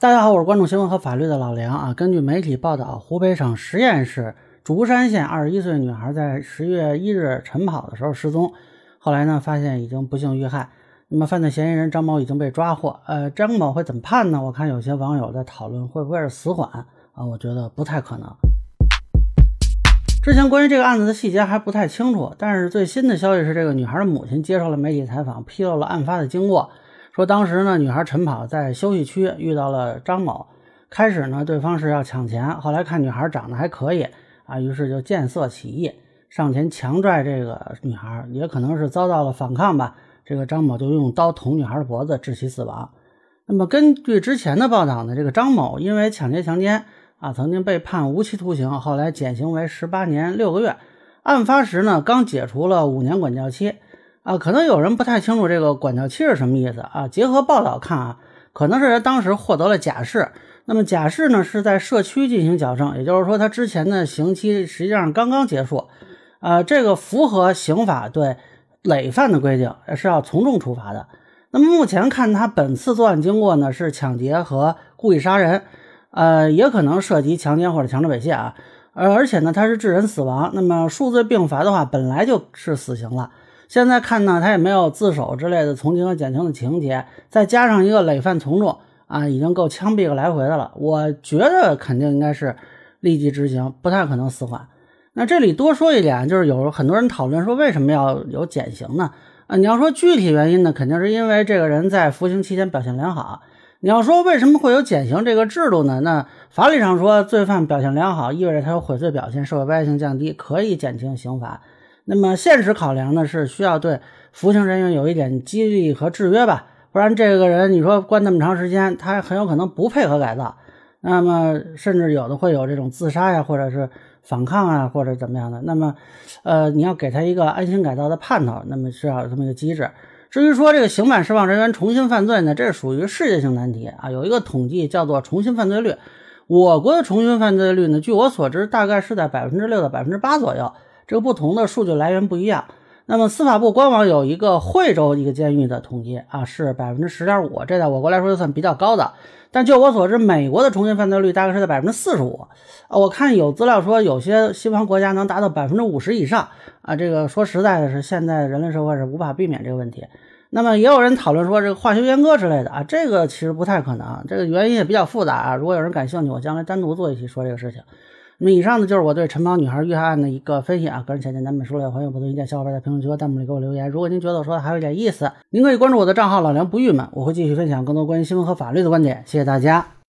大家好，我是关注新闻和法律的老梁啊。根据媒体报道，湖北省十堰市竹山县二十一岁女孩在十月一日晨跑的时候失踪，后来呢发现已经不幸遇害。那么犯罪嫌疑人张某已经被抓获。呃，张某会怎么判呢？我看有些网友在讨论会不会是死缓啊？我觉得不太可能。之前关于这个案子的细节还不太清楚，但是最新的消息是，这个女孩的母亲接受了媒体采访，披露了案发的经过。说当时呢，女孩晨跑在休息区遇到了张某。开始呢，对方是要抢钱，后来看女孩长得还可以啊，于是就见色起意，上前强拽这个女孩。也可能是遭到了反抗吧，这个张某就用刀捅女孩的脖子，致其死亡。那么根据之前的报道呢，这个张某因为抢劫强奸啊，曾经被判无期徒刑，后来减刑为十八年六个月。案发时呢，刚解除了五年管教期。啊，可能有人不太清楚这个管教期是什么意思啊？结合报道看啊，可能是他当时获得了假释。那么假释呢，是在社区进行矫正，也就是说他之前的刑期实际上刚刚结束。啊，这个符合刑法对累犯的规定，是要从重处罚的。那么目前看他本次作案经过呢，是抢劫和故意杀人，呃，也可能涉及强奸或者强制猥亵啊。而而且呢，他是致人死亡，那么数罪并罚的话，本来就是死刑了。现在看呢，他也没有自首之类的从轻和减轻的情节，再加上一个累犯从重啊，已经够枪毙个来回的了。我觉得肯定应该是立即执行，不太可能死缓。那这里多说一点，就是有很多人讨论说为什么要有减刑呢？啊，你要说具体原因呢，肯定是因为这个人在服刑期间表现良好。你要说为什么会有减刑这个制度呢？那法律上说，罪犯表现良好，意味着他有悔罪表现，社会危害性降低，可以减轻刑罚。那么现实考量呢，是需要对服刑人员有一点激励和制约吧，不然这个人你说关那么长时间，他很有可能不配合改造，那么甚至有的会有这种自杀呀，或者是反抗啊，或者怎么样的。那么，呃，你要给他一个安心改造的盼头，那么需要有这么一个机制。至于说这个刑满释放人员重新犯罪呢，这属于世界性难题啊，有一个统计叫做重新犯罪率，我国的重新犯罪率呢，据我所知，大概是在百分之六到百分之八左右。这个不同的数据来源不一样。那么司法部官网有一个惠州一个监狱的统计啊，是百分之十点五，这在我国来说就算比较高的。但就我所知，美国的重新犯罪率大概是在百分之四十五啊。我看有资料说，有些西方国家能达到百分之五十以上啊。这个说实在的，是现在人类社会是无法避免这个问题。那么也有人讨论说，这个化学阉割之类的啊，这个其实不太可能，这个原因也比较复杂啊。如果有人感兴趣，我将来单独做一期说这个事情。那么以上呢，就是我对晨跑女孩遇害案的一个分析啊。个人浅见难免疏漏，欢迎不同意见小伙伴在评论区和弹幕里给我留言。如果您觉得我说的还有点意思，您可以关注我的账号老梁不郁闷，我会继续分享更多关于新闻和法律的观点。谢谢大家。